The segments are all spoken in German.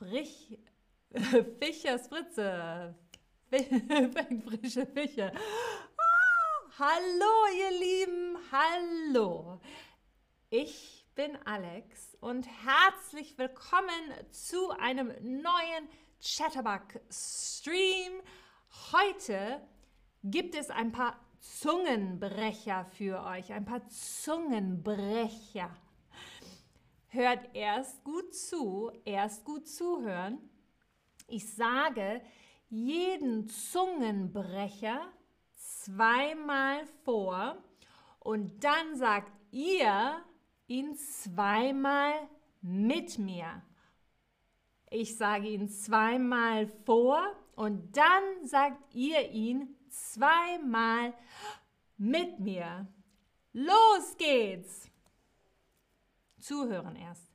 Frich, Fischers Fritze, frische Fische. Oh, hallo ihr Lieben, hallo. Ich bin Alex und herzlich willkommen zu einem neuen Chatterbug Stream. Heute gibt es ein paar Zungenbrecher für euch, ein paar Zungenbrecher. Hört erst gut zu, erst gut zuhören. Ich sage jeden Zungenbrecher zweimal vor und dann sagt ihr ihn zweimal mit mir. Ich sage ihn zweimal vor und dann sagt ihr ihn zweimal mit mir. Los geht's! Zuhören erst.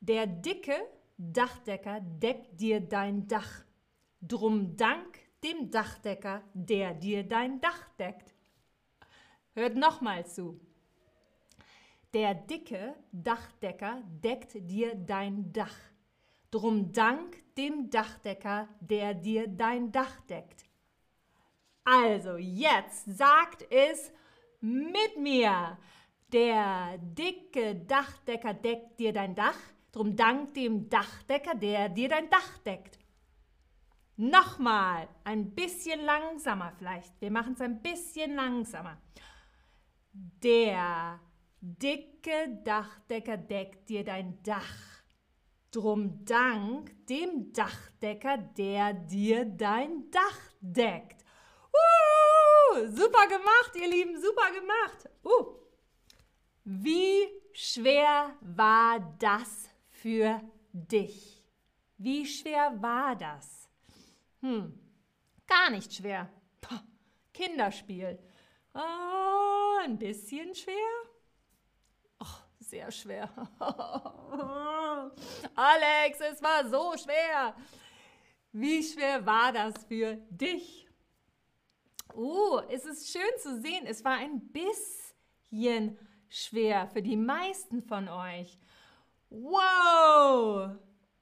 Der dicke Dachdecker deckt dir dein Dach. Drum dank dem Dachdecker, der dir dein Dach deckt. Hört nochmal zu. Der dicke Dachdecker deckt dir dein Dach. Drum dank dem Dachdecker, der dir dein Dach deckt. Also, jetzt sagt es mit mir. Der dicke Dachdecker deckt dir dein Dach, drum dank dem Dachdecker, der dir dein Dach deckt. Nochmal, ein bisschen langsamer vielleicht. Wir machen es ein bisschen langsamer. Der dicke Dachdecker deckt dir dein Dach. Drum dank dem Dachdecker, der dir dein Dach deckt. Uh, super gemacht, ihr Lieben, super gemacht. Uh. Wie schwer war das für dich? Wie schwer war das? Hm, gar nicht schwer. Puh, Kinderspiel. Oh, ein bisschen schwer? Oh, sehr schwer. Alex, es war so schwer. Wie schwer war das für dich? Oh, es ist schön zu sehen. Es war ein bisschen schwer für die meisten von euch. Wow!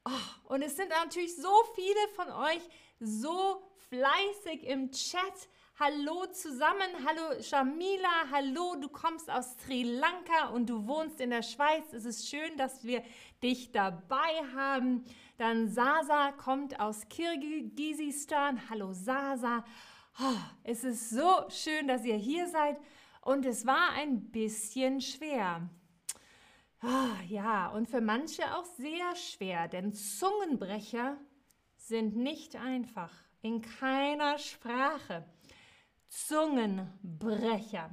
Oh, und es sind natürlich so viele von euch so fleißig im Chat. Hallo zusammen, hallo Shamila, hallo, du kommst aus Sri Lanka und du wohnst in der Schweiz. Es ist schön, dass wir dich dabei haben. Dann Sasa kommt aus Kirgisistan. Hallo Sasa. Oh, es ist so schön, dass ihr hier seid und es war ein bisschen schwer. Oh, ja, und für manche auch sehr schwer, denn Zungenbrecher sind nicht einfach, in keiner Sprache. Zungenbrecher.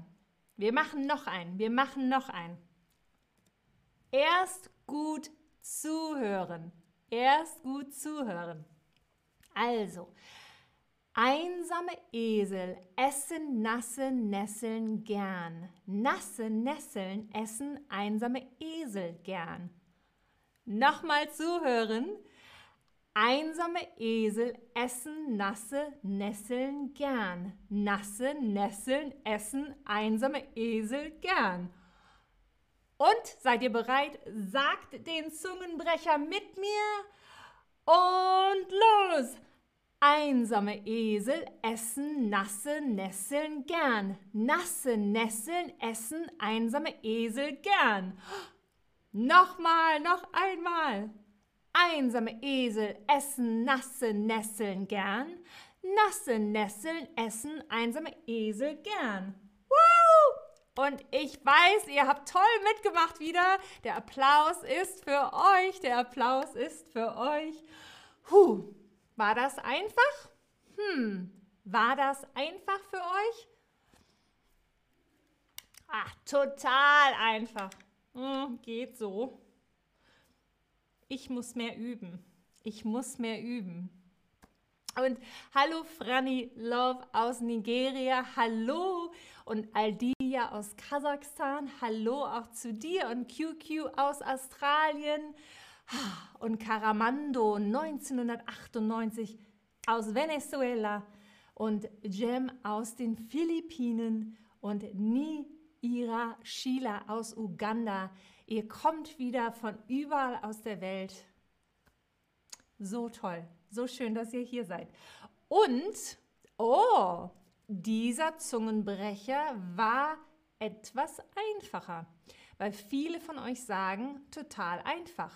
Wir machen noch einen, wir machen noch einen. Erst gut zuhören. Erst gut zuhören. Also, Einsame Esel essen nasse Nesseln gern. Nasse Nesseln essen einsame Esel gern. Nochmal zuhören. Einsame Esel essen nasse Nesseln gern. Nasse Nesseln essen einsame Esel gern. Und seid ihr bereit? Sagt den Zungenbrecher mit mir und los! Einsame Esel essen nasse Nesseln gern. Nasse Nesseln essen einsame Esel gern. Nochmal, noch einmal. Einsame Esel essen nasse Nesseln gern. Nasse Nesseln essen einsame Esel gern. Woo! Und ich weiß, ihr habt toll mitgemacht wieder. Der Applaus ist für euch. Der Applaus ist für euch. Huh. War das einfach? Hm, war das einfach für euch? Ach, total einfach. Hm, geht so. Ich muss mehr üben. Ich muss mehr üben. Und hallo Franny Love aus Nigeria, hallo und Aldia aus Kasachstan, hallo auch zu dir und QQ aus Australien, und Caramando 1998 aus Venezuela und Jem aus den Philippinen und Niira Sheila aus Uganda. Ihr kommt wieder von überall aus der Welt. So toll. So schön, dass ihr hier seid. Und, oh, dieser Zungenbrecher war etwas einfacher, weil viele von euch sagen, total einfach.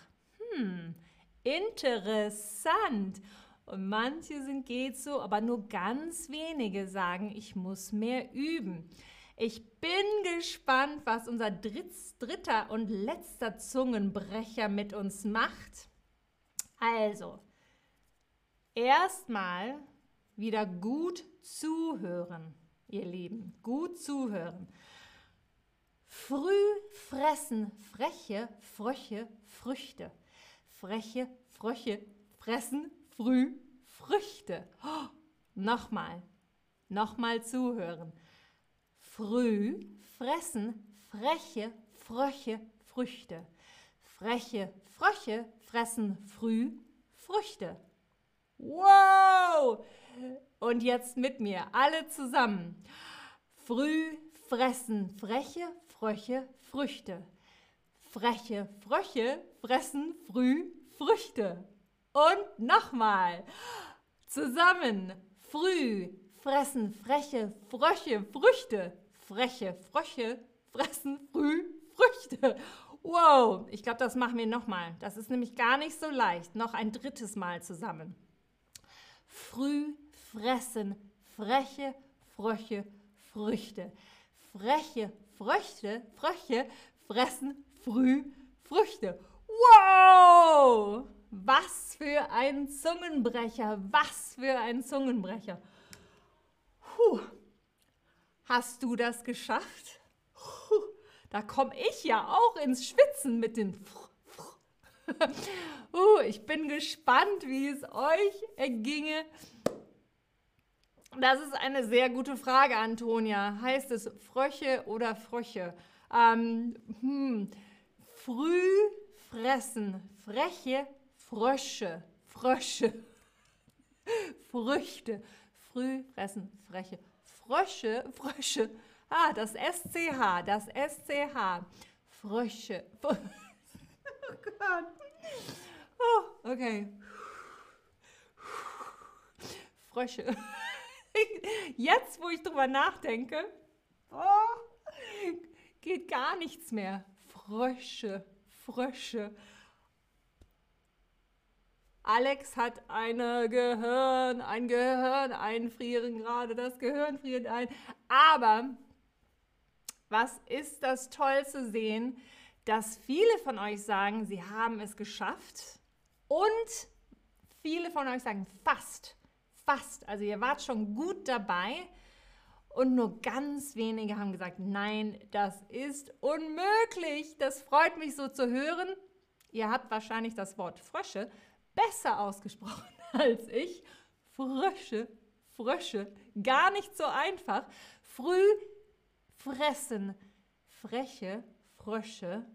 Hm, interessant. Und manche sind geht so, aber nur ganz wenige sagen, ich muss mehr üben. Ich bin gespannt, was unser Dritz, dritter und letzter Zungenbrecher mit uns macht. Also, erstmal wieder gut zuhören, ihr Lieben. Gut zuhören. Früh fressen freche Fröche Früchte. Freche Fröche fressen früh Früchte. Oh, nochmal, nochmal zuhören. Früh fressen freche Fröche Früchte. Freche Fröche fressen früh Früchte. Wow! Und jetzt mit mir, alle zusammen. Früh fressen freche Fröche Früchte. Freche Fröche fressen früh Früchte. Und nochmal. Zusammen. Früh fressen freche Fröche Früchte. Freche Fröche fressen früh Früchte. Wow, ich glaube, das machen wir nochmal. Das ist nämlich gar nicht so leicht. Noch ein drittes Mal zusammen. Früh fressen freche Fröche Früchte. Freche Früchte, Fröche fressen früh Früchte. Wow! Was für ein Zungenbrecher, was für ein Zungenbrecher. Puh. Hast du das geschafft? Puh. Da komme ich ja auch ins Schwitzen mit den. uh, ich bin gespannt, wie es euch erginge. Das ist eine sehr gute Frage, Antonia. Heißt es Fröche oder Fröche? Ähm, hm. Früh fressen, freche Frösche, Frösche, Früchte. Früh fressen, freche Frösche, Frösche. Ah, das SCH, das SCH. Frösche. Oh Gott. Oh, okay. Frösche. Jetzt, wo ich drüber nachdenke, oh, geht gar nichts mehr. Frösche, Frösche. Alex hat eine Gehirn, ein Gehirn einfrieren gerade, das Gehirn friert ein. Aber was ist das toll zu sehen, dass viele von euch sagen, sie haben es geschafft und viele von euch sagen fast, fast. Also ihr wart schon gut dabei und nur ganz wenige haben gesagt, nein, das ist unmöglich. Das freut mich so zu hören. Ihr habt wahrscheinlich das Wort Frösche besser ausgesprochen als ich. Frösche, Frösche, gar nicht so einfach. Früh fressen freche Frösche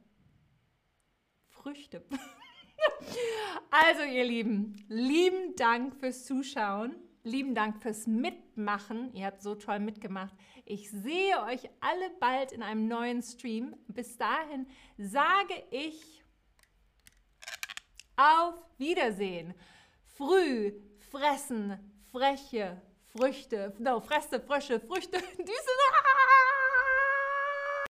Früchte. also ihr Lieben, lieben Dank fürs Zuschauen. Lieben Dank fürs Mitmachen. Ihr habt so toll mitgemacht. Ich sehe euch alle bald in einem neuen Stream. Bis dahin sage ich auf Wiedersehen. Früh fressen freche Früchte. No, fresse Frösche, Früchte. Diese.